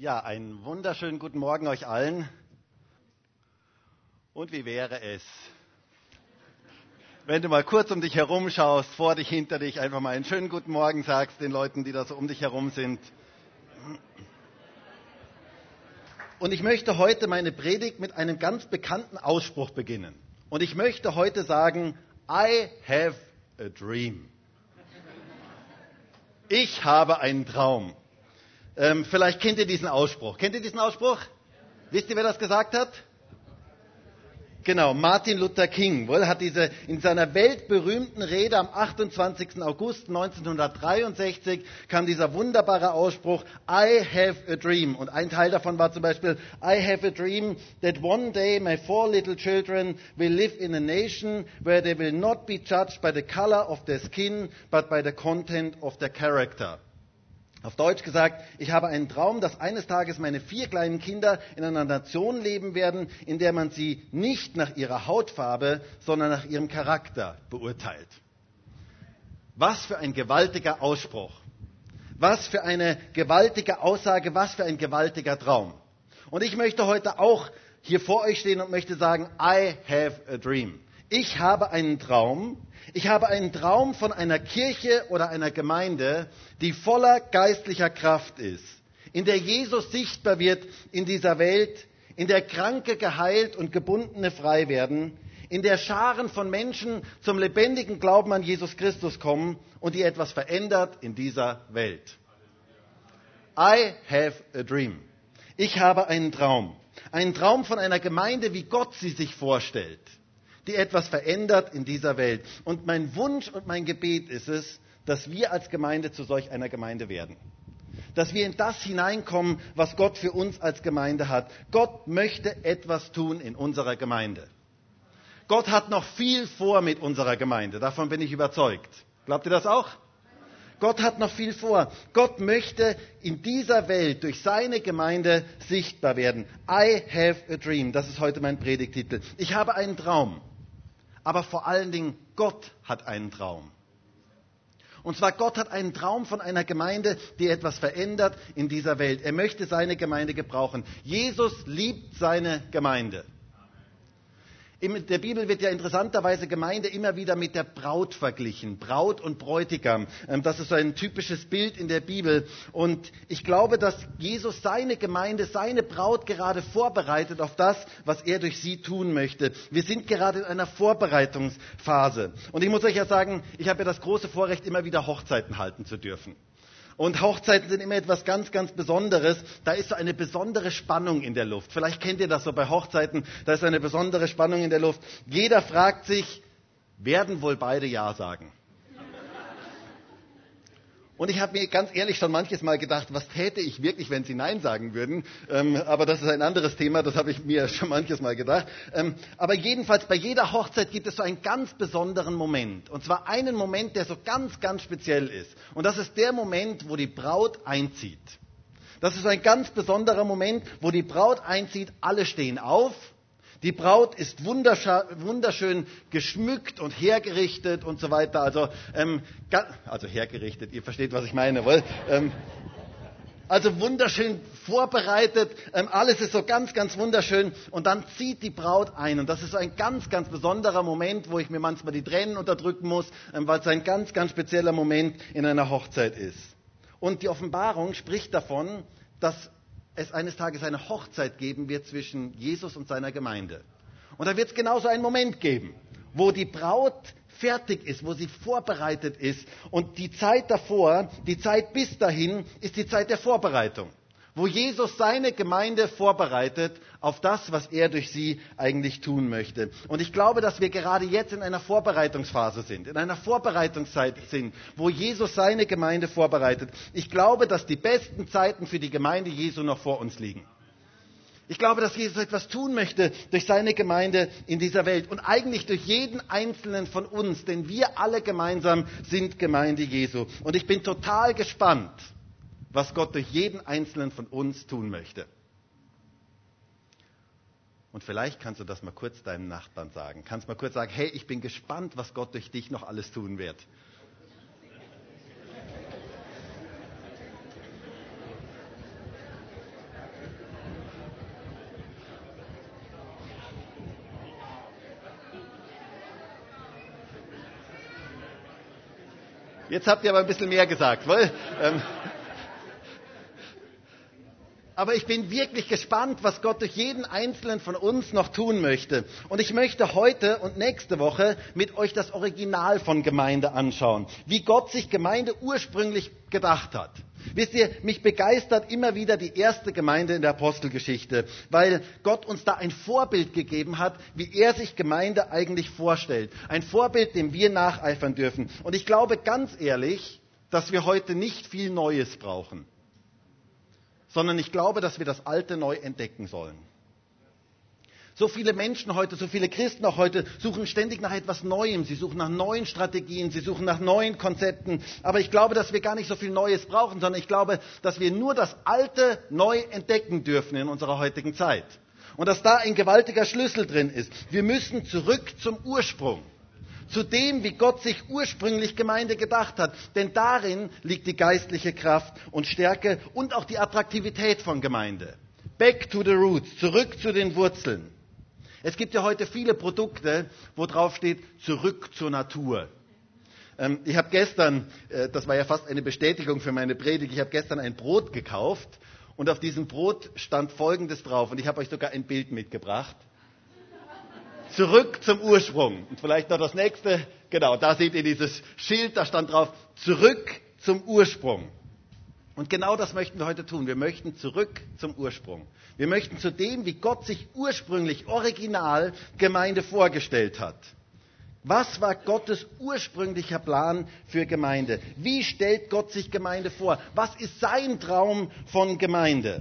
Ja, einen wunderschönen guten Morgen euch allen. Und wie wäre es, wenn du mal kurz um dich herum schaust, vor dich, hinter dich, einfach mal einen schönen guten Morgen sagst den Leuten, die da so um dich herum sind. Und ich möchte heute meine Predigt mit einem ganz bekannten Ausspruch beginnen. Und ich möchte heute sagen, I have a dream. Ich habe einen Traum. Ähm, vielleicht kennt ihr diesen Ausspruch. Kennt ihr diesen Ausspruch? Wisst ihr, wer das gesagt hat? Genau, Martin Luther King wohl, hat diese in seiner weltberühmten Rede am 28. August 1963 kam dieser wunderbare Ausspruch I have a dream und ein Teil davon war zum Beispiel I have a dream that one day my four little children will live in a nation where they will not be judged by the color of their skin but by the content of their character. Auf Deutsch gesagt, ich habe einen Traum, dass eines Tages meine vier kleinen Kinder in einer Nation leben werden, in der man sie nicht nach ihrer Hautfarbe, sondern nach ihrem Charakter beurteilt. Was für ein gewaltiger Ausspruch. Was für eine gewaltige Aussage, was für ein gewaltiger Traum. Und ich möchte heute auch hier vor euch stehen und möchte sagen, I have a dream. Ich habe einen Traum. Ich habe einen Traum von einer Kirche oder einer Gemeinde, die voller geistlicher Kraft ist, in der Jesus sichtbar wird in dieser Welt, in der Kranke geheilt und Gebundene frei werden, in der Scharen von Menschen zum lebendigen Glauben an Jesus Christus kommen und die etwas verändert in dieser Welt. I have a dream. Ich habe einen Traum. Einen Traum von einer Gemeinde, wie Gott sie sich vorstellt die etwas verändert in dieser Welt. Und mein Wunsch und mein Gebet ist es, dass wir als Gemeinde zu solch einer Gemeinde werden. Dass wir in das hineinkommen, was Gott für uns als Gemeinde hat. Gott möchte etwas tun in unserer Gemeinde. Gott hat noch viel vor mit unserer Gemeinde. Davon bin ich überzeugt. Glaubt ihr das auch? Gott hat noch viel vor. Gott möchte in dieser Welt durch seine Gemeinde sichtbar werden. I have a dream. Das ist heute mein Predigtitel. Ich habe einen Traum aber vor allen Dingen Gott hat einen Traum. Und zwar Gott hat einen Traum von einer Gemeinde, die etwas verändert in dieser Welt. Er möchte seine Gemeinde gebrauchen. Jesus liebt seine Gemeinde. In der Bibel wird ja interessanterweise Gemeinde immer wieder mit der Braut verglichen. Braut und Bräutigam. Ähm, das ist so ein typisches Bild in der Bibel. Und ich glaube, dass Jesus seine Gemeinde, seine Braut gerade vorbereitet auf das, was er durch sie tun möchte. Wir sind gerade in einer Vorbereitungsphase. Und ich muss euch ja sagen, ich habe ja das große Vorrecht, immer wieder Hochzeiten halten zu dürfen. Und Hochzeiten sind immer etwas ganz, ganz Besonderes. Da ist so eine besondere Spannung in der Luft. Vielleicht kennt ihr das so bei Hochzeiten. Da ist eine besondere Spannung in der Luft. Jeder fragt sich, werden wohl beide Ja sagen? Und ich habe mir ganz ehrlich schon manches Mal gedacht, was täte ich wirklich, wenn sie Nein sagen würden. Ähm, aber das ist ein anderes Thema, das habe ich mir schon manches Mal gedacht. Ähm, aber jedenfalls bei jeder Hochzeit gibt es so einen ganz besonderen Moment. Und zwar einen Moment, der so ganz, ganz speziell ist. Und das ist der Moment, wo die Braut einzieht. Das ist ein ganz besonderer Moment, wo die Braut einzieht. Alle stehen auf die Braut ist wunderschön geschmückt und hergerichtet und so weiter. Also, ähm, also hergerichtet, ihr versteht, was ich meine, wohl? Ähm, also wunderschön vorbereitet, ähm, alles ist so ganz, ganz wunderschön. Und dann zieht die Braut ein. Und das ist ein ganz, ganz besonderer Moment, wo ich mir manchmal die Tränen unterdrücken muss, ähm, weil es ein ganz, ganz spezieller Moment in einer Hochzeit ist. Und die Offenbarung spricht davon, dass es eines Tages eine Hochzeit geben wird zwischen Jesus und seiner Gemeinde. Und da wird es genauso einen Moment geben, wo die Braut fertig ist, wo sie vorbereitet ist. Und die Zeit davor, die Zeit bis dahin, ist die Zeit der Vorbereitung wo Jesus seine Gemeinde vorbereitet auf das, was er durch sie eigentlich tun möchte. Und ich glaube, dass wir gerade jetzt in einer Vorbereitungsphase sind, in einer Vorbereitungszeit sind, wo Jesus seine Gemeinde vorbereitet. Ich glaube, dass die besten Zeiten für die Gemeinde Jesu noch vor uns liegen. Ich glaube, dass Jesus etwas tun möchte durch seine Gemeinde in dieser Welt und eigentlich durch jeden einzelnen von uns, denn wir alle gemeinsam sind Gemeinde Jesu. Und ich bin total gespannt, was Gott durch jeden einzelnen von uns tun möchte. Und vielleicht kannst du das mal kurz deinem Nachbarn sagen. Kannst mal kurz sagen, hey, ich bin gespannt, was Gott durch dich noch alles tun wird. Jetzt habt ihr aber ein bisschen mehr gesagt, weil. Ähm, aber ich bin wirklich gespannt, was Gott durch jeden einzelnen von uns noch tun möchte. Und ich möchte heute und nächste Woche mit euch das Original von Gemeinde anschauen, wie Gott sich Gemeinde ursprünglich gedacht hat. Wisst ihr, mich begeistert immer wieder die erste Gemeinde in der Apostelgeschichte, weil Gott uns da ein Vorbild gegeben hat, wie er sich Gemeinde eigentlich vorstellt. Ein Vorbild, dem wir nacheifern dürfen. Und ich glaube ganz ehrlich, dass wir heute nicht viel Neues brauchen sondern ich glaube, dass wir das Alte neu entdecken sollen. So viele Menschen heute, so viele Christen auch heute suchen ständig nach etwas Neuem. Sie suchen nach neuen Strategien, sie suchen nach neuen Konzepten. Aber ich glaube, dass wir gar nicht so viel Neues brauchen, sondern ich glaube, dass wir nur das Alte neu entdecken dürfen in unserer heutigen Zeit. Und dass da ein gewaltiger Schlüssel drin ist. Wir müssen zurück zum Ursprung zu dem, wie Gott sich ursprünglich Gemeinde gedacht hat. Denn darin liegt die geistliche Kraft und Stärke und auch die Attraktivität von Gemeinde. Back to the roots, zurück zu den Wurzeln. Es gibt ja heute viele Produkte, wo drauf steht, zurück zur Natur. Ähm, ich habe gestern, äh, das war ja fast eine Bestätigung für meine Predigt, ich habe gestern ein Brot gekauft und auf diesem Brot stand Folgendes drauf und ich habe euch sogar ein Bild mitgebracht. Zurück zum Ursprung. Und vielleicht noch das nächste. Genau, da seht ihr dieses Schild, da stand drauf, zurück zum Ursprung. Und genau das möchten wir heute tun. Wir möchten zurück zum Ursprung. Wir möchten zu dem, wie Gott sich ursprünglich, original Gemeinde vorgestellt hat. Was war Gottes ursprünglicher Plan für Gemeinde? Wie stellt Gott sich Gemeinde vor? Was ist sein Traum von Gemeinde?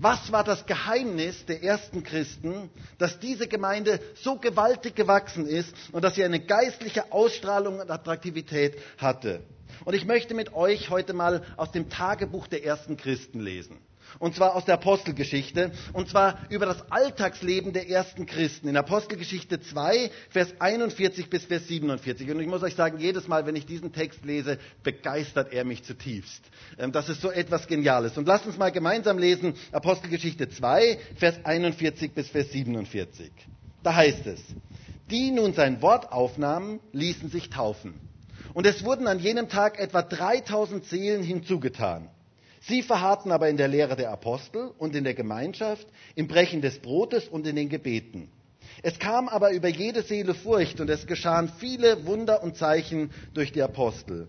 Was war das Geheimnis der ersten Christen, dass diese Gemeinde so gewaltig gewachsen ist und dass sie eine geistliche Ausstrahlung und Attraktivität hatte? Und ich möchte mit euch heute mal aus dem Tagebuch der ersten Christen lesen. Und zwar aus der Apostelgeschichte. Und zwar über das Alltagsleben der ersten Christen. In Apostelgeschichte 2, Vers 41 bis Vers 47. Und ich muss euch sagen, jedes Mal, wenn ich diesen Text lese, begeistert er mich zutiefst. Ähm, das ist so etwas Geniales. Und lasst uns mal gemeinsam lesen. Apostelgeschichte 2, Vers 41 bis Vers 47. Da heißt es, die nun sein Wort aufnahmen, ließen sich taufen. Und es wurden an jenem Tag etwa 3000 Seelen hinzugetan. Sie verharrten aber in der Lehre der Apostel und in der Gemeinschaft, im Brechen des Brotes und in den Gebeten. Es kam aber über jede Seele Furcht und es geschahen viele Wunder und Zeichen durch die Apostel.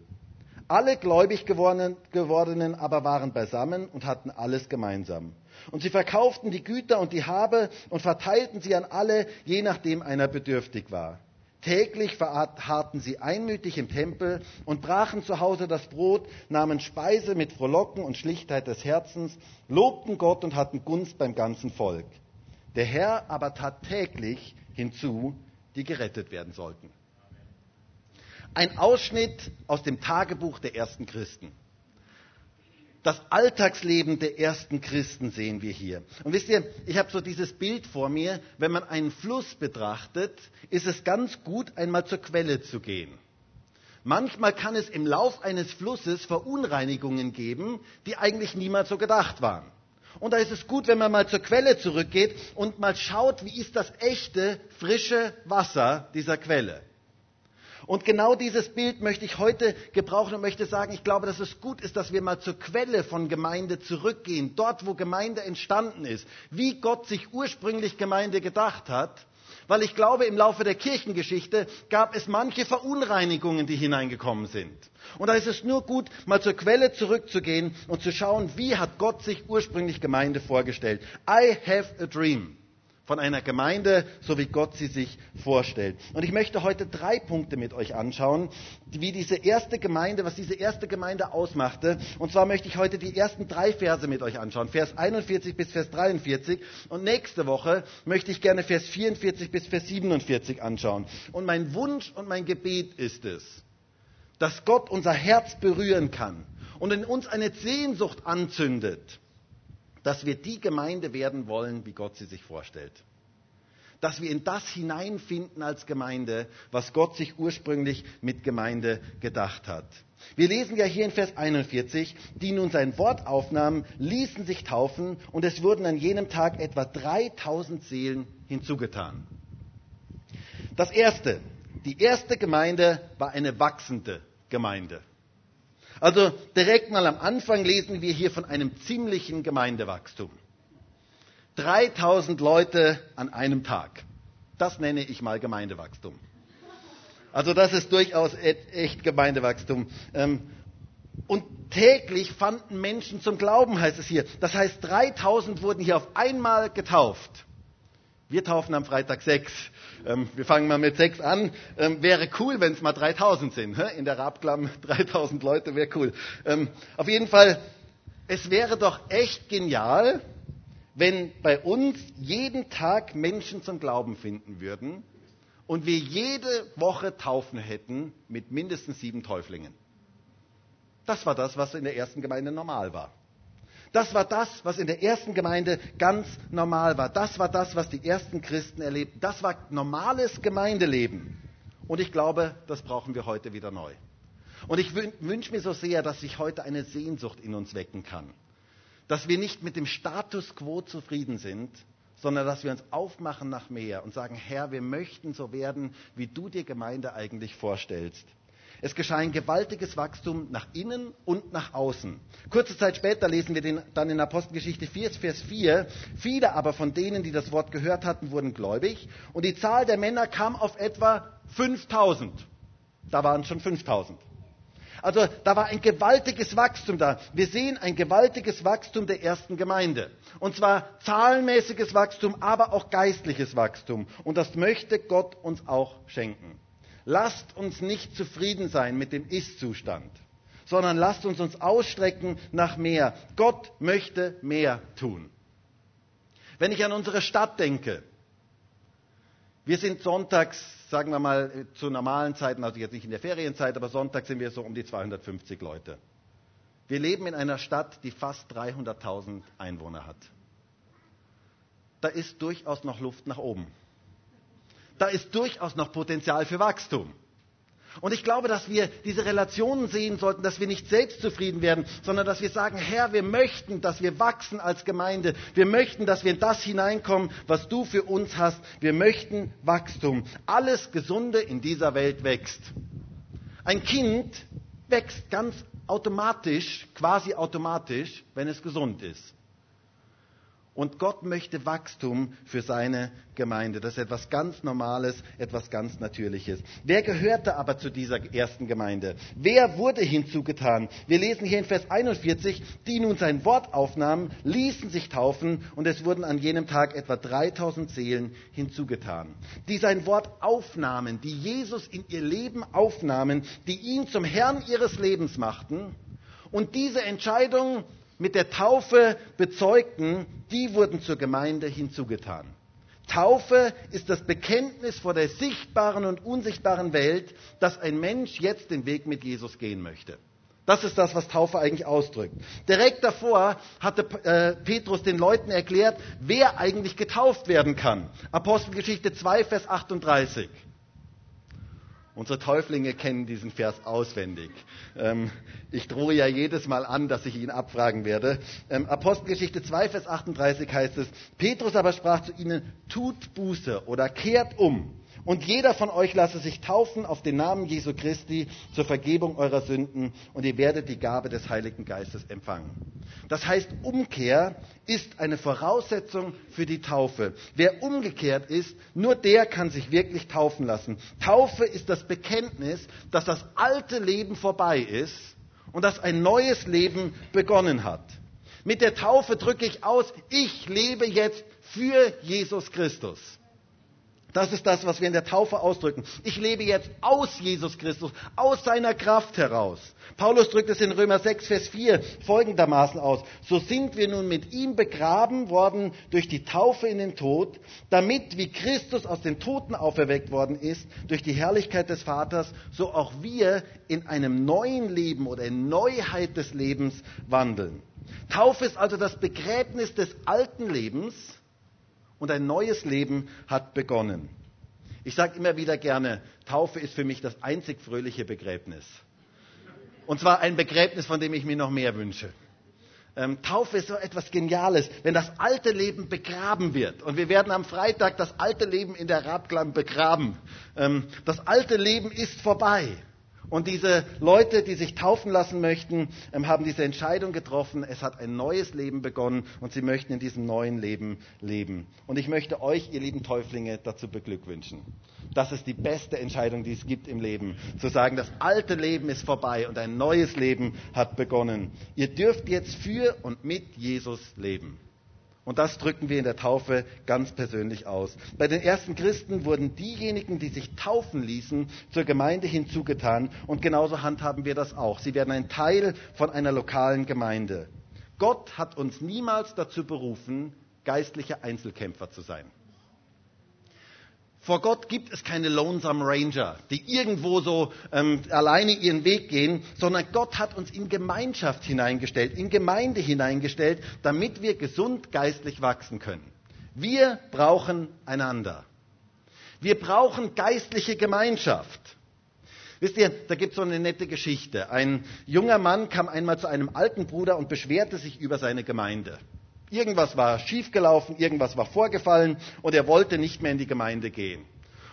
Alle gläubig gewordenen aber waren beisammen und hatten alles gemeinsam. Und sie verkauften die Güter und die Habe und verteilten sie an alle, je nachdem einer bedürftig war. Täglich verharrten sie einmütig im Tempel und brachen zu Hause das Brot, nahmen Speise mit Frohlocken und Schlichtheit des Herzens, lobten Gott und hatten Gunst beim ganzen Volk. Der Herr aber tat täglich hinzu, die gerettet werden sollten. Ein Ausschnitt aus dem Tagebuch der ersten Christen. Das Alltagsleben der ersten Christen sehen wir hier. Und wisst ihr, ich habe so dieses Bild vor mir, wenn man einen Fluss betrachtet, ist es ganz gut, einmal zur Quelle zu gehen. Manchmal kann es im Lauf eines Flusses Verunreinigungen geben, die eigentlich niemals so gedacht waren. Und da ist es gut, wenn man mal zur Quelle zurückgeht und mal schaut, wie ist das echte, frische Wasser dieser Quelle. Und genau dieses Bild möchte ich heute gebrauchen und möchte sagen, ich glaube, dass es gut ist, dass wir mal zur Quelle von Gemeinde zurückgehen, dort, wo Gemeinde entstanden ist, wie Gott sich ursprünglich Gemeinde gedacht hat. Weil ich glaube, im Laufe der Kirchengeschichte gab es manche Verunreinigungen, die hineingekommen sind. Und da ist es nur gut, mal zur Quelle zurückzugehen und zu schauen, wie hat Gott sich ursprünglich Gemeinde vorgestellt. I have a dream von einer Gemeinde, so wie Gott sie sich vorstellt. Und ich möchte heute drei Punkte mit euch anschauen, wie diese erste Gemeinde, was diese erste Gemeinde ausmachte. Und zwar möchte ich heute die ersten drei Verse mit euch anschauen, Vers 41 bis Vers 43. Und nächste Woche möchte ich gerne Vers 44 bis Vers 47 anschauen. Und mein Wunsch und mein Gebet ist es, dass Gott unser Herz berühren kann und in uns eine Sehnsucht anzündet dass wir die Gemeinde werden wollen, wie Gott sie sich vorstellt. Dass wir in das hineinfinden als Gemeinde, was Gott sich ursprünglich mit Gemeinde gedacht hat. Wir lesen ja hier in Vers 41, die nun sein Wort aufnahmen, ließen sich taufen und es wurden an jenem Tag etwa 3000 Seelen hinzugetan. Das erste, die erste Gemeinde war eine wachsende Gemeinde. Also direkt mal am Anfang lesen wir hier von einem ziemlichen Gemeindewachstum. 3000 Leute an einem Tag. Das nenne ich mal Gemeindewachstum. Also das ist durchaus e-, echt Gemeindewachstum. Ähm, und täglich fanden Menschen zum Glauben, heißt es hier. Das heißt, 3000 wurden hier auf einmal getauft. Wir taufen am Freitag sechs. Ähm, wir fangen mal mit sechs an. Ähm, wäre cool, wenn es mal 3000 sind. In der Rabklamm 3000 Leute wäre cool. Auf jeden Fall, es wäre doch echt genial, wenn bei uns jeden Tag Menschen zum Glauben finden würden und wir jede Woche Taufen hätten mit mindestens sieben Täuflingen. Das war das, was in der ersten Gemeinde normal war. Das war das, was in der ersten Gemeinde ganz normal war. Das war das, was die ersten Christen erlebten. Das war normales Gemeindeleben. Und ich glaube, das brauchen wir heute wieder neu. Und ich wünsche mir so sehr, dass sich heute eine Sehnsucht in uns wecken kann dass wir nicht mit dem Status quo zufrieden sind, sondern dass wir uns aufmachen nach mehr und sagen, Herr, wir möchten so werden, wie du dir Gemeinde eigentlich vorstellst. Es geschah ein gewaltiges Wachstum nach innen und nach außen. Kurze Zeit später lesen wir den, dann in Apostelgeschichte 4, Vers 4. Viele aber von denen, die das Wort gehört hatten, wurden gläubig und die Zahl der Männer kam auf etwa 5000. Da waren schon 5000. Also da war ein gewaltiges Wachstum da. Wir sehen ein gewaltiges Wachstum der ersten Gemeinde. Und zwar zahlenmäßiges Wachstum, aber auch geistliches Wachstum. Und das möchte Gott uns auch schenken. Lasst uns nicht zufrieden sein mit dem Ist-Zustand, sondern lasst uns uns ausstrecken nach mehr. Gott möchte mehr tun. Wenn ich an unsere Stadt denke, wir sind sonntags sagen wir mal, zu normalen Zeiten, also jetzt nicht in der Ferienzeit, aber Sonntag sind wir so um die 250 Leute. Wir leben in einer Stadt, die fast 300.000 Einwohner hat. Da ist durchaus noch Luft nach oben. Da ist durchaus noch Potenzial für Wachstum. Und ich glaube, dass wir diese Relationen sehen sollten, dass wir nicht selbstzufrieden werden, sondern dass wir sagen, Herr, wir möchten, dass wir wachsen als Gemeinde. Wir möchten, dass wir in das hineinkommen, was du für uns hast. Wir möchten Wachstum. Alles Gesunde in dieser Welt wächst. Ein Kind wächst ganz automatisch, quasi automatisch, wenn es gesund ist. Und Gott möchte Wachstum für seine Gemeinde. Das ist etwas ganz Normales, etwas ganz Natürliches. Wer gehörte aber zu dieser ersten Gemeinde? Wer wurde hinzugetan? Wir lesen hier in Vers 41, die nun sein Wort aufnahmen, ließen sich taufen und es wurden an jenem Tag etwa 3000 Seelen hinzugetan. Die sein Wort aufnahmen, die Jesus in ihr Leben aufnahmen, die ihn zum Herrn ihres Lebens machten. Und diese Entscheidung mit der Taufe bezeugten, die wurden zur Gemeinde hinzugetan. Taufe ist das Bekenntnis vor der sichtbaren und unsichtbaren Welt, dass ein Mensch jetzt den Weg mit Jesus gehen möchte. Das ist das, was Taufe eigentlich ausdrückt. Direkt davor hatte äh, Petrus den Leuten erklärt, wer eigentlich getauft werden kann. Apostelgeschichte 2, Vers 38. Unsere Täuflinge kennen diesen Vers auswendig. Ähm, ich drohe ja jedes Mal an, dass ich ihn abfragen werde. Ähm, Apostelgeschichte 2, Vers 38 heißt es, Petrus aber sprach zu ihnen, tut Buße oder kehrt um und jeder von euch lasse sich taufen auf den Namen Jesu Christi zur Vergebung eurer Sünden und ihr werdet die Gabe des Heiligen Geistes empfangen. Das heißt, Umkehr ist eine Voraussetzung für die Taufe. Wer umgekehrt ist, nur der kann sich wirklich taufen lassen. Taufe ist das Bekenntnis, dass das alte Leben vorbei ist und dass ein neues Leben begonnen hat. Mit der Taufe drücke ich aus, ich lebe jetzt für Jesus Christus. Das ist das, was wir in der Taufe ausdrücken. Ich lebe jetzt aus Jesus Christus, aus seiner Kraft heraus. Paulus drückt es in Römer 6, Vers 4 folgendermaßen aus. So sind wir nun mit ihm begraben worden durch die Taufe in den Tod, damit, wie Christus aus den Toten auferweckt worden ist, durch die Herrlichkeit des Vaters, so auch wir in einem neuen Leben oder in Neuheit des Lebens wandeln. Taufe ist also das Begräbnis des alten Lebens, und ein neues Leben hat begonnen. Ich sage immer wieder gerne, Taufe ist für mich das einzig fröhliche Begräbnis. Und zwar ein Begräbnis, von dem ich mir noch mehr wünsche. Ähm, Taufe ist so etwas Geniales, wenn das alte Leben begraben wird. Und wir werden am Freitag das alte Leben in der Radklamm begraben. Ähm, das alte Leben ist vorbei. Und diese Leute, die sich taufen lassen möchten, ähm, haben diese Entscheidung getroffen. Es hat ein neues Leben begonnen und sie möchten in diesem neuen Leben leben. Und ich möchte euch, ihr lieben Täuflinge, dazu beglückwünschen. Das ist die beste Entscheidung, die es gibt im Leben. Zu sagen, das alte Leben ist vorbei und ein neues Leben hat begonnen. Ihr dürft jetzt für und mit Jesus leben. Und das drücken wir in der Taufe ganz persönlich aus. Bei den ersten Christen wurden diejenigen, die sich taufen ließen, zur Gemeinde hinzugetan. Und genauso handhaben wir das auch. Sie werden ein Teil von einer lokalen Gemeinde. Gott hat uns niemals dazu berufen, geistliche Einzelkämpfer zu sein. Vor Gott gibt es keine Lonesome Ranger, die irgendwo so ähm, alleine ihren Weg gehen, sondern Gott hat uns in Gemeinschaft hineingestellt, in Gemeinde hineingestellt, damit wir gesund geistlich wachsen können. Wir brauchen einander. Wir brauchen geistliche Gemeinschaft. Wisst ihr, da gibt es so eine nette Geschichte. Ein junger Mann kam einmal zu einem alten Bruder und beschwerte sich über seine Gemeinde. Irgendwas war schiefgelaufen, irgendwas war vorgefallen und er wollte nicht mehr in die Gemeinde gehen.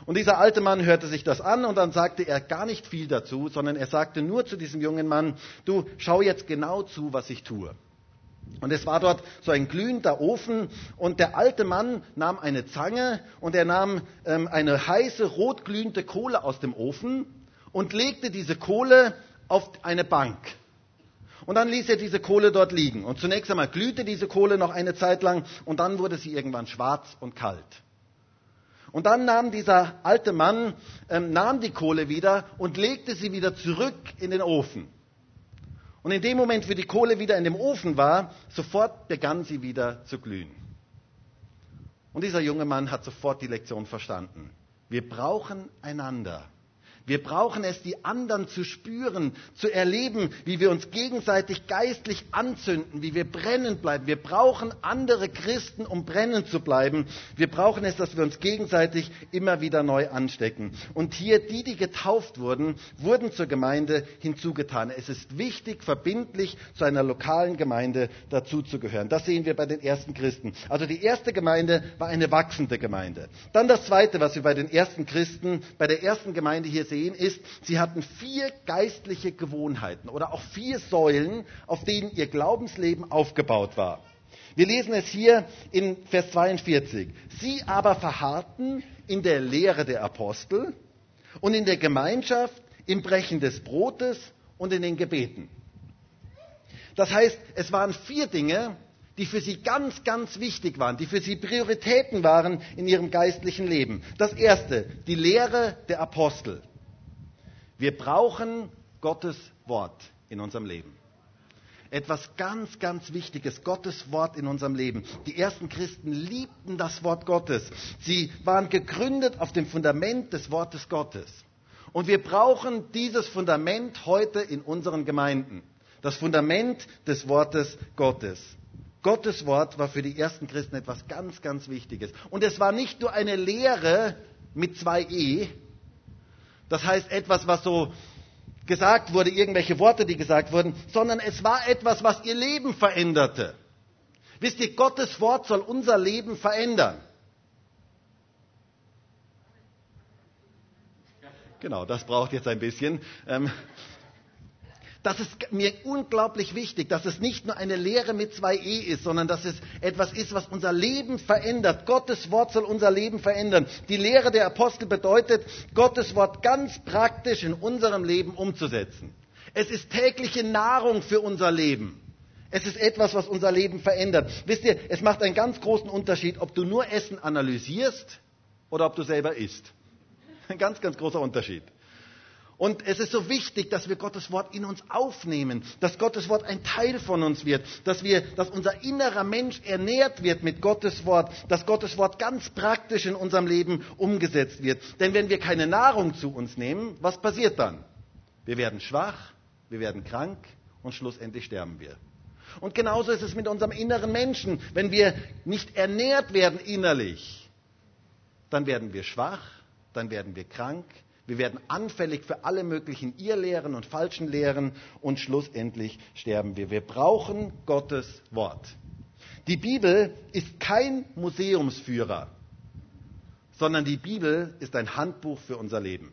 Und dieser alte Mann hörte sich das an und dann sagte er gar nicht viel dazu, sondern er sagte nur zu diesem jungen Mann, du schau jetzt genau zu, was ich tue. Und es war dort so ein glühender Ofen und der alte Mann nahm eine Zange und er nahm ähm, eine heiße, rotglühende Kohle aus dem Ofen und legte diese Kohle auf eine Bank. Und dann ließ er diese Kohle dort liegen. Und zunächst einmal glühte diese Kohle noch eine Zeit lang und dann wurde sie irgendwann schwarz und kalt. Und dann nahm dieser alte Mann, ähm, nahm die Kohle wieder und legte sie wieder zurück in den Ofen. Und in dem Moment, wie die Kohle wieder in dem Ofen war, sofort begann sie wieder zu glühen. Und dieser junge Mann hat sofort die Lektion verstanden. Wir brauchen einander. Wir brauchen es, die anderen zu spüren, zu erleben, wie wir uns gegenseitig geistlich anzünden, wie wir brennend bleiben. Wir brauchen andere Christen, um brennend zu bleiben. Wir brauchen es, dass wir uns gegenseitig immer wieder neu anstecken. Und hier, die, die getauft wurden, wurden zur Gemeinde hinzugetan. Es ist wichtig, verbindlich zu einer lokalen Gemeinde dazuzugehören. Das sehen wir bei den ersten Christen. Also die erste Gemeinde war eine wachsende Gemeinde. Dann das zweite, was wir bei den ersten Christen, bei der ersten Gemeinde hier sehen, sehen, ist, sie hatten vier geistliche Gewohnheiten oder auch vier Säulen, auf denen ihr Glaubensleben aufgebaut war. Wir lesen es hier in Vers 42. Sie aber verharrten in der Lehre der Apostel und in der Gemeinschaft, im Brechen des Brotes und in den Gebeten. Das heißt, es waren vier Dinge, die für sie ganz, ganz wichtig waren, die für sie Prioritäten waren in ihrem geistlichen Leben. Das erste, die Lehre der Apostel. Wir brauchen Gottes Wort in unserem Leben. Etwas ganz, ganz Wichtiges, Gottes Wort in unserem Leben. Die ersten Christen liebten das Wort Gottes. Sie waren gegründet auf dem Fundament des Wortes Gottes. Und wir brauchen dieses Fundament heute in unseren Gemeinden. Das Fundament des Wortes Gottes. Gottes Wort war für die ersten Christen etwas ganz, ganz Wichtiges. Und es war nicht nur eine Lehre mit zwei E, das heißt etwas, was so gesagt wurde, irgendwelche Worte, die gesagt wurden, sondern es war etwas, was ihr Leben veränderte. Wisst ihr, Gottes Wort soll unser Leben verändern. Genau, das braucht jetzt ein bisschen. Ähm, das ist mir unglaublich wichtig, dass es nicht nur eine Lehre mit zwei E ist, sondern dass es etwas ist, was unser Leben verändert. Gottes Wort soll unser Leben verändern. Die Lehre der Apostel bedeutet, Gottes Wort ganz praktisch in unserem Leben umzusetzen. Es ist tägliche Nahrung für unser Leben. Es ist etwas, was unser Leben verändert. Wisst ihr, es macht einen ganz großen Unterschied, ob du nur Essen analysierst oder ob du selber isst. Ein ganz, ganz großer Unterschied. Und es ist so wichtig, dass wir Gottes Wort in uns aufnehmen, dass Gottes Wort ein Teil von uns wird, dass wir, dass unser innerer Mensch ernährt wird mit Gottes Wort, dass Gottes Wort ganz praktisch in unserem Leben umgesetzt wird. Denn wenn wir keine Nahrung zu uns nehmen, was passiert dann? Wir werden schwach, wir werden krank und schlussendlich sterben wir. Und genauso ist es mit unserem inneren Menschen. Wenn wir nicht ernährt werden innerlich, dann werden wir schwach, dann werden wir krank, wir werden anfällig für alle möglichen Irrlehren und falschen Lehren und schlussendlich sterben wir. Wir brauchen Gottes Wort. Die Bibel ist kein Museumsführer, sondern die Bibel ist ein Handbuch für unser Leben.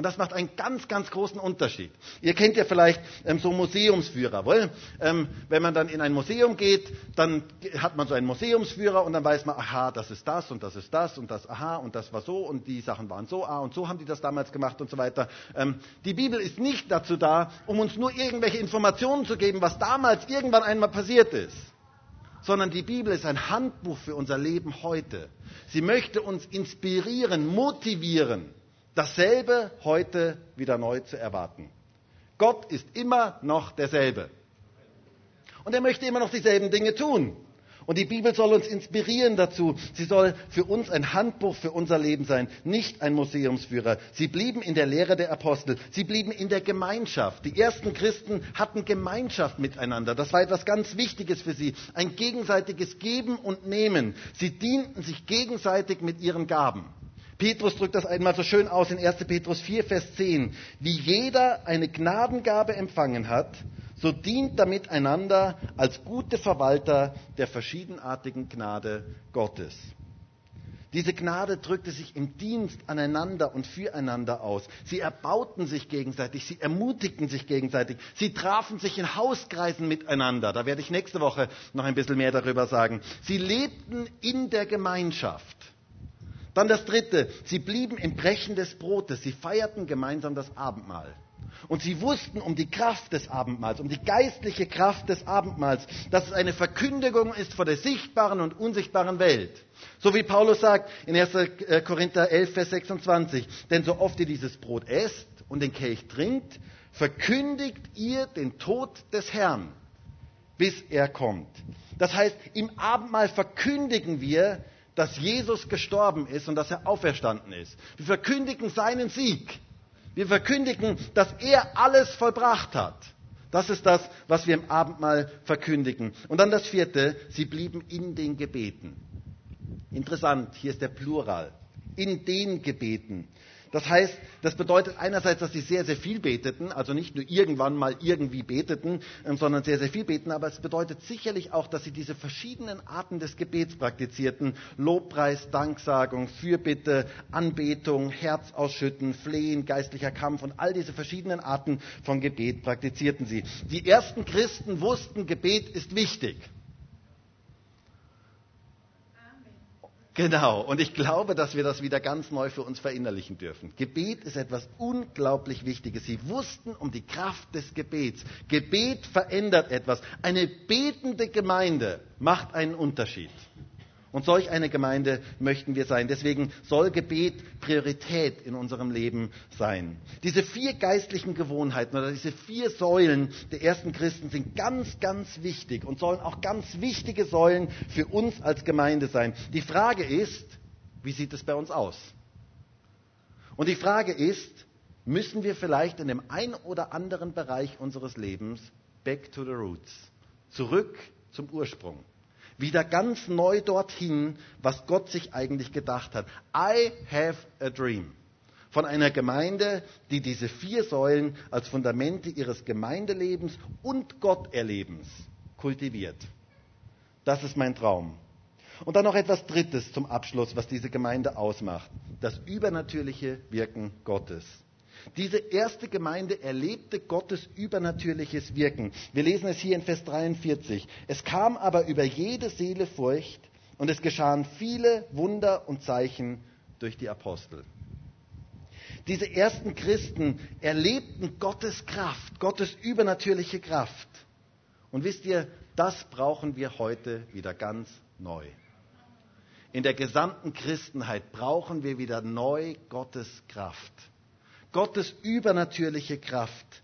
Und das macht einen ganz, ganz großen Unterschied. Ihr kennt ja vielleicht ähm, so Museumsführer, wohl? Ähm, wenn man dann in ein Museum geht, dann hat man so einen Museumsführer und dann weiß man, aha, das ist das und das ist das und das, aha, und das war so und die Sachen waren so, ah, und so haben die das damals gemacht und so weiter. Ähm, die Bibel ist nicht dazu da, um uns nur irgendwelche Informationen zu geben, was damals irgendwann einmal passiert ist sondern die Bibel ist ein Handbuch für unser Leben heute. Sie möchte uns inspirieren, motivieren, dasselbe heute wieder neu zu erwarten. Gott ist immer noch derselbe. Und er möchte immer noch dieselben Dinge tun. Und die Bibel soll uns inspirieren dazu. Sie soll für uns ein Handbuch für unser Leben sein, nicht ein Museumsführer. Sie blieben in der Lehre der Apostel. Sie blieben in der Gemeinschaft. Die ersten Christen hatten Gemeinschaft miteinander. Das war etwas ganz Wichtiges für sie. Ein gegenseitiges Geben und Nehmen. Sie dienten sich gegenseitig mit ihren Gaben. Petrus drückt das einmal so schön aus in 1. Petrus 4, Vers 10. Wie jeder eine Gnadengabe empfangen hat, so dient damit einander als gute Verwalter der verschiedenartigen Gnade Gottes. Diese Gnade drückte sich im Dienst aneinander und füreinander aus. Sie erbauten sich gegenseitig, sie ermutigten sich gegenseitig, sie trafen sich in Hauskreisen miteinander. Da werde ich nächste Woche noch ein bisschen mehr darüber sagen. Sie lebten in der Gemeinschaft. Dann das Dritte, sie blieben im Brechen des Brotes, sie feierten gemeinsam das Abendmahl. Und sie wussten um die Kraft des Abendmahls, um die geistliche Kraft des Abendmahls, dass es eine Verkündigung ist vor der sichtbaren und unsichtbaren Welt. So wie Paulus sagt in 1. Äh, Korinther 11, Vers 26, denn so oft ihr dieses Brot esst und den Kelch trinkt, verkündigt ihr den Tod des Herrn, bis er kommt. Das heißt, im Abendmahl verkündigen wir dass Jesus gestorben ist und dass er auferstanden ist. Wir verkündigen seinen Sieg. Wir verkündigen, dass er alles vollbracht hat. Das ist das, was wir im Abendmahl verkündigen. Und dann das vierte, sie blieben in den Gebeten. Interessant, hier ist der Plural. In den Gebeten. Das heißt, das bedeutet einerseits, dass sie sehr, sehr viel beteten, also nicht nur irgendwann mal irgendwie beteten, ähm, sondern sehr, sehr viel beten, aber es bedeutet sicherlich auch, dass sie diese verschiedenen Arten des Gebets praktizierten. Lobpreis, Danksagung, Fürbitte, Anbetung, Herz ausschütten, Flehen, geistlicher Kampf und all diese verschiedenen Arten von Gebet praktizierten sie. Die ersten Christen wussten, Gebet ist wichtig. Genau, und ich glaube, dass wir das wieder ganz neu für uns verinnerlichen dürfen. Gebet ist etwas unglaublich Wichtiges. Sie wussten um die Kraft des Gebets. Gebet verändert etwas. Eine betende Gemeinde macht einen Unterschied. Und solch eine Gemeinde möchten wir sein. Deswegen soll Gebet Priorität in unserem Leben sein. Diese vier geistlichen Gewohnheiten oder diese vier Säulen der ersten Christen sind ganz, ganz wichtig und sollen auch ganz wichtige Säulen für uns als Gemeinde sein. Die Frage ist, wie sieht es bei uns aus? Und die Frage ist, müssen wir vielleicht in dem einen oder anderen Bereich unseres Lebens back to the roots, zurück zum Ursprung wieder ganz neu dorthin, was Gott sich eigentlich gedacht hat. I have a dream. Von einer Gemeinde, die diese vier Säulen als Fundamente ihres Gemeindelebens und Gotterlebens kultiviert. Das ist mein Traum. Und dann noch etwas Drittes zum Abschluss, was diese Gemeinde ausmacht. Das übernatürliche Wirken Gottes. Diese erste Gemeinde erlebte Gottes übernatürliches Wirken. Wir lesen es hier in Vers 43. Es kam aber über jede Seele Furcht und es geschahen viele Wunder und Zeichen durch die Apostel. Diese ersten Christen erlebten Gottes Kraft, Gottes übernatürliche Kraft. Und wisst ihr, das brauchen wir heute wieder ganz neu. In der gesamten Christenheit brauchen wir wieder neu Gottes Kraft. Gottes übernatürliche Kraft.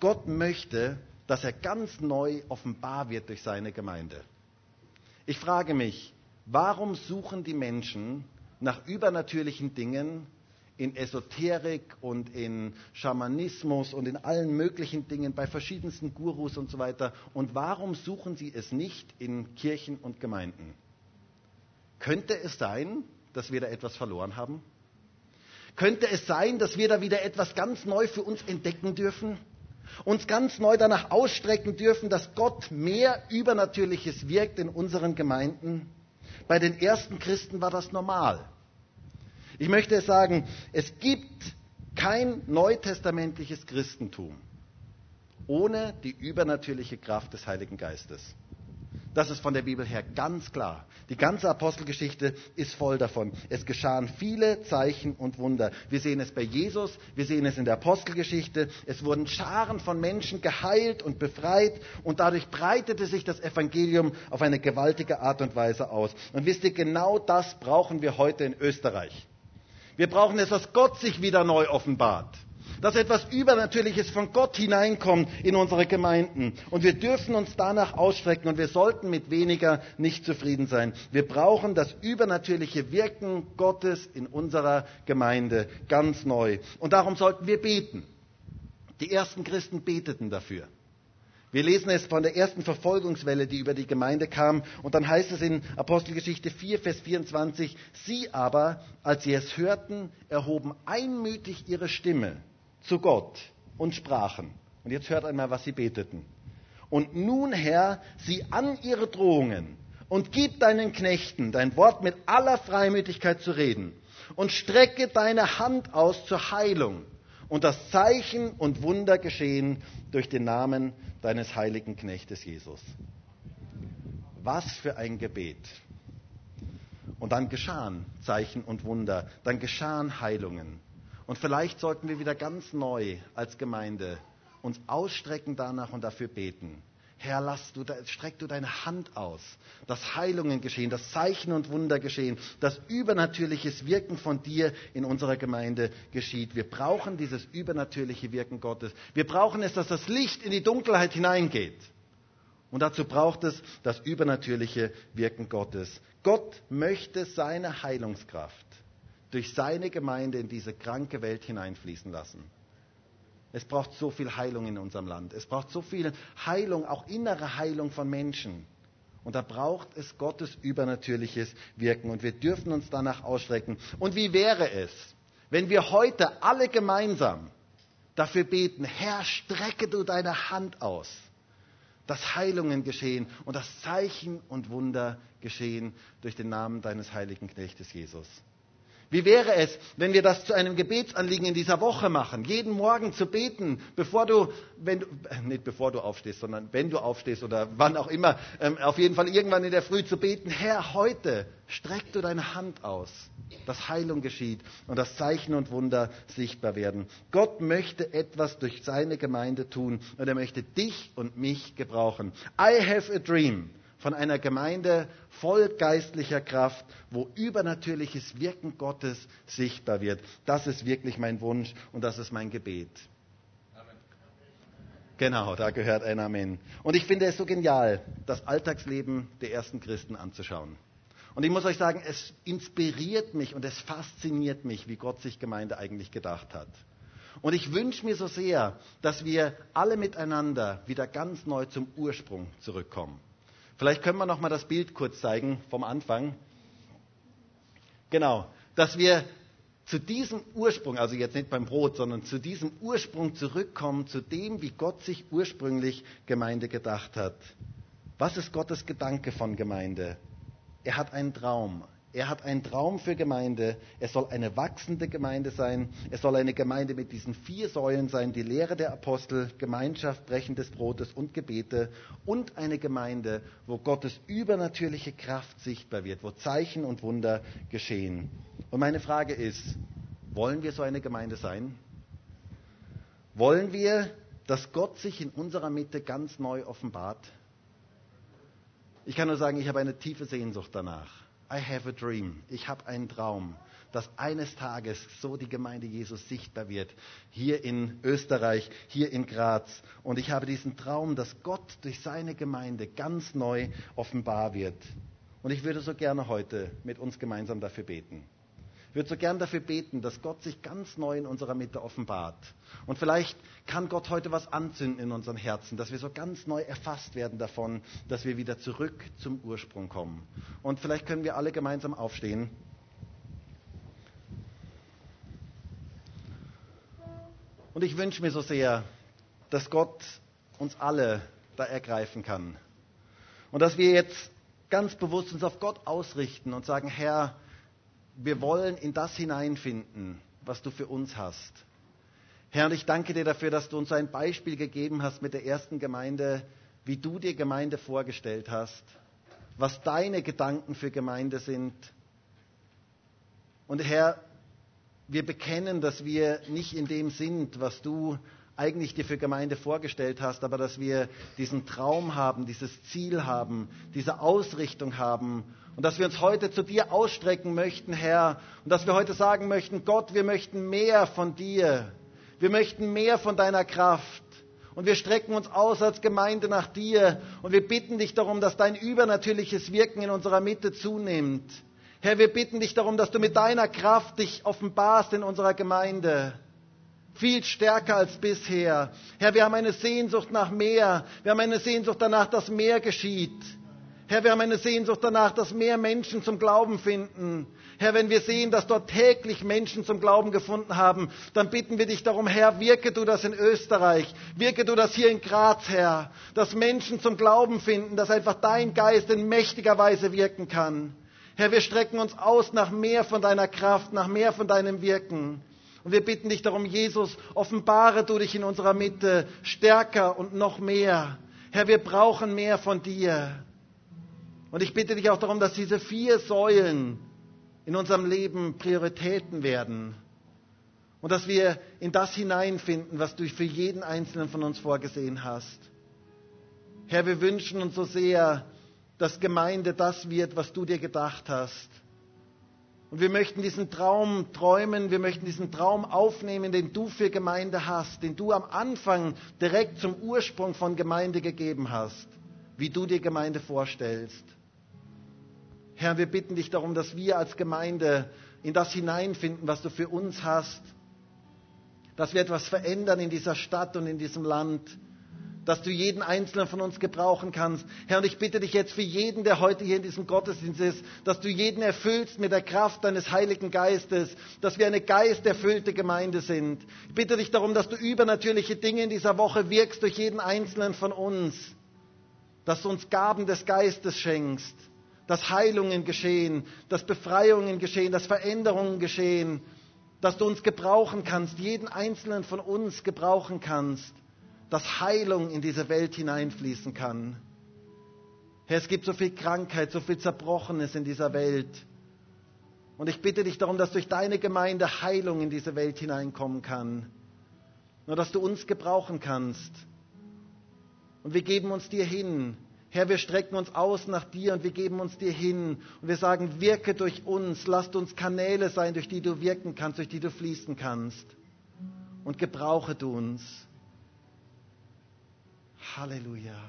Gott möchte, dass er ganz neu offenbar wird durch seine Gemeinde. Ich frage mich, warum suchen die Menschen nach übernatürlichen Dingen in Esoterik und in Schamanismus und in allen möglichen Dingen bei verschiedensten Gurus und so weiter. Und warum suchen sie es nicht in Kirchen und Gemeinden? Könnte es sein, dass wir da etwas verloren haben? Könnte es sein, dass wir da wieder etwas ganz neu für uns entdecken dürfen? Uns ganz neu danach ausstrecken dürfen, dass Gott mehr Übernatürliches wirkt in unseren Gemeinden? Bei den ersten Christen war das normal. Ich möchte sagen, es gibt Kein neutestamentliches Christentum ohne die übernatürliche Kraft des Heiligen Geistes. Das ist von der Bibel her ganz klar. Die ganze Apostelgeschichte ist voll davon. Es geschahen viele Zeichen und Wunder. Wir sehen es bei Jesus, wir sehen es in der Apostelgeschichte. Es wurden Scharen von Menschen geheilt und befreit und dadurch breitete sich das Evangelium auf eine gewaltige Art und Weise aus. Und wisst ihr, genau das brauchen wir heute in Österreich. Wir brauchen es, dass Gott sich wieder neu offenbart dass etwas Übernatürliches von Gott hineinkommt in unsere Gemeinden. Und wir dürfen uns danach ausstrecken und wir sollten mit weniger nicht zufrieden sein. Wir brauchen das übernatürliche Wirken Gottes in unserer Gemeinde ganz neu. Und darum sollten wir beten. Die ersten Christen beteten dafür. Wir lesen es von der ersten Verfolgungswelle, die über die Gemeinde kam. Und dann heißt es in Apostelgeschichte 4, Vers 24, Sie aber, als sie es hörten, erhoben einmütig ihre Stimme zu Gott und sprachen. Und jetzt hört einmal, was sie beteten. Und nun, Herr, sieh an ihre Drohungen und gib deinen Knechten dein Wort mit aller Freimütigkeit zu reden und strecke deine Hand aus zur Heilung und das Zeichen und Wunder geschehen durch den Namen deines heiligen Knechtes Jesus. Was für ein Gebet. Und dann geschahen Zeichen und Wunder, dann geschahen Heilungen. Und vielleicht sollten wir wieder ganz neu als Gemeinde uns ausstrecken danach und dafür beten. Herr, lass du, streck du deine Hand aus, dass Heilungen geschehen, dass Zeichen und Wunder geschehen, dass übernatürliches Wirken von dir in unserer Gemeinde geschieht. Wir brauchen dieses übernatürliche Wirken Gottes. Wir brauchen es, dass das Licht in die Dunkelheit hineingeht. Und dazu braucht es das übernatürliche Wirken Gottes. Gott möchte seine Heilungskraft durch seine Gemeinde in diese kranke Welt hineinfließen lassen. Es braucht so viel Heilung in unserem Land. Es braucht so viel Heilung, auch innere Heilung von Menschen. Und da braucht es Gottes übernatürliches Wirken. Und wir dürfen uns danach ausstrecken. Und wie wäre es, wenn wir heute alle gemeinsam dafür beten, Herr, strecke du deine Hand aus, dass Heilungen geschehen und dass Zeichen und Wunder geschehen durch den Namen deines heiligen Knechtes Jesus. Wie wäre es, wenn wir das zu einem Gebetsanliegen in dieser Woche machen, jeden Morgen zu beten, bevor du, wenn du, äh, nicht bevor du aufstehst, sondern wenn du aufstehst oder wann auch immer, ähm, auf jeden Fall irgendwann in der Früh zu beten, Herr, heute streck du deine Hand aus, dass Heilung geschieht und dass Zeichen und Wunder sichtbar werden. Gott möchte etwas durch seine Gemeinde tun und er möchte dich und mich gebrauchen. I have a dream von einer Gemeinde voll geistlicher Kraft, wo übernatürliches Wirken Gottes sichtbar wird. Das ist wirklich mein Wunsch und das ist mein Gebet. Amen. Genau, da gehört ein Amen. Und ich finde es so genial, das Alltagsleben der ersten Christen anzuschauen. Und ich muss euch sagen, es inspiriert mich und es fasziniert mich, wie Gott sich Gemeinde eigentlich gedacht hat. Und ich wünsche mir so sehr, dass wir alle miteinander wieder ganz neu zum Ursprung zurückkommen. Vielleicht können wir noch mal das Bild kurz zeigen vom Anfang. Genau, dass wir zu diesem Ursprung, also jetzt nicht beim Brot, sondern zu diesem Ursprung zurückkommen, zu dem, wie Gott sich ursprünglich Gemeinde gedacht hat. Was ist Gottes Gedanke von Gemeinde? Er hat einen Traum, er hat einen Traum für Gemeinde. Es soll eine wachsende Gemeinde sein. Es soll eine Gemeinde mit diesen vier Säulen sein. Die Lehre der Apostel, Gemeinschaft, Brechen des Brotes und Gebete. Und eine Gemeinde, wo Gottes übernatürliche Kraft sichtbar wird, wo Zeichen und Wunder geschehen. Und meine Frage ist, wollen wir so eine Gemeinde sein? Wollen wir, dass Gott sich in unserer Mitte ganz neu offenbart? Ich kann nur sagen, ich habe eine tiefe Sehnsucht danach. I have a dream. Ich habe einen Traum, dass eines Tages so die Gemeinde Jesus sichtbar wird. Hier in Österreich, hier in Graz. Und ich habe diesen Traum, dass Gott durch seine Gemeinde ganz neu offenbar wird. Und ich würde so gerne heute mit uns gemeinsam dafür beten. Ich würde so gern dafür beten, dass Gott sich ganz neu in unserer Mitte offenbart. Und vielleicht kann Gott heute was anzünden in unseren Herzen, dass wir so ganz neu erfasst werden davon, dass wir wieder zurück zum Ursprung kommen. Und vielleicht können wir alle gemeinsam aufstehen. Und ich wünsche mir so sehr, dass Gott uns alle da ergreifen kann. Und dass wir jetzt ganz bewusst uns auf Gott ausrichten und sagen, Herr, wir wollen in das hineinfinden, was du für uns hast. Herr, ich danke dir dafür, dass du uns ein Beispiel gegeben hast mit der ersten Gemeinde, wie du dir Gemeinde vorgestellt hast, was deine Gedanken für Gemeinde sind. Und Herr, wir bekennen, dass wir nicht in dem sind, was du eigentlich dir für Gemeinde vorgestellt hast, aber dass wir diesen Traum haben, dieses Ziel haben, diese Ausrichtung haben und dass wir uns heute zu dir ausstrecken möchten, Herr, und dass wir heute sagen möchten, Gott, wir möchten mehr von dir, wir möchten mehr von deiner Kraft. Und wir strecken uns aus als Gemeinde nach dir und wir bitten dich darum, dass dein übernatürliches Wirken in unserer Mitte zunimmt. Herr, wir bitten dich darum, dass du mit deiner Kraft dich offenbarst in unserer Gemeinde viel stärker als bisher. Herr, wir haben eine Sehnsucht nach mehr. Wir haben eine Sehnsucht danach, dass mehr geschieht. Herr, wir haben eine Sehnsucht danach, dass mehr Menschen zum Glauben finden. Herr, wenn wir sehen, dass dort täglich Menschen zum Glauben gefunden haben, dann bitten wir dich darum, Herr, wirke du das in Österreich, wirke du das hier in Graz, Herr, dass Menschen zum Glauben finden, dass einfach dein Geist in mächtiger Weise wirken kann. Herr, wir strecken uns aus nach mehr von deiner Kraft, nach mehr von deinem Wirken. Und wir bitten dich darum, Jesus, offenbare du dich in unserer Mitte stärker und noch mehr. Herr, wir brauchen mehr von dir. Und ich bitte dich auch darum, dass diese vier Säulen in unserem Leben Prioritäten werden. Und dass wir in das hineinfinden, was du für jeden einzelnen von uns vorgesehen hast. Herr, wir wünschen uns so sehr, dass Gemeinde das wird, was du dir gedacht hast. Und wir möchten diesen Traum träumen, wir möchten diesen Traum aufnehmen, den du für Gemeinde hast, den du am Anfang direkt zum Ursprung von Gemeinde gegeben hast, wie du dir Gemeinde vorstellst. Herr, wir bitten dich darum, dass wir als Gemeinde in das hineinfinden, was du für uns hast, dass wir etwas verändern in dieser Stadt und in diesem Land, dass du jeden einzelnen von uns gebrauchen kannst. Herr, und ich bitte dich jetzt für jeden, der heute hier in diesem Gottesdienst ist, dass du jeden erfüllst mit der Kraft deines Heiligen Geistes, dass wir eine geisterfüllte Gemeinde sind. Ich bitte dich darum, dass du übernatürliche Dinge in dieser Woche wirkst durch jeden einzelnen von uns, dass du uns Gaben des Geistes schenkst, dass Heilungen geschehen, dass Befreiungen geschehen, dass Veränderungen geschehen, dass du uns gebrauchen kannst, jeden einzelnen von uns gebrauchen kannst dass Heilung in diese Welt hineinfließen kann. Herr, es gibt so viel Krankheit, so viel Zerbrochenes in dieser Welt. Und ich bitte dich darum, dass durch deine Gemeinde Heilung in diese Welt hineinkommen kann. Nur dass du uns gebrauchen kannst. Und wir geben uns dir hin. Herr, wir strecken uns aus nach dir und wir geben uns dir hin. Und wir sagen, wirke durch uns. Lasst uns Kanäle sein, durch die du wirken kannst, durch die du fließen kannst. Und gebrauche du uns. Halleluja.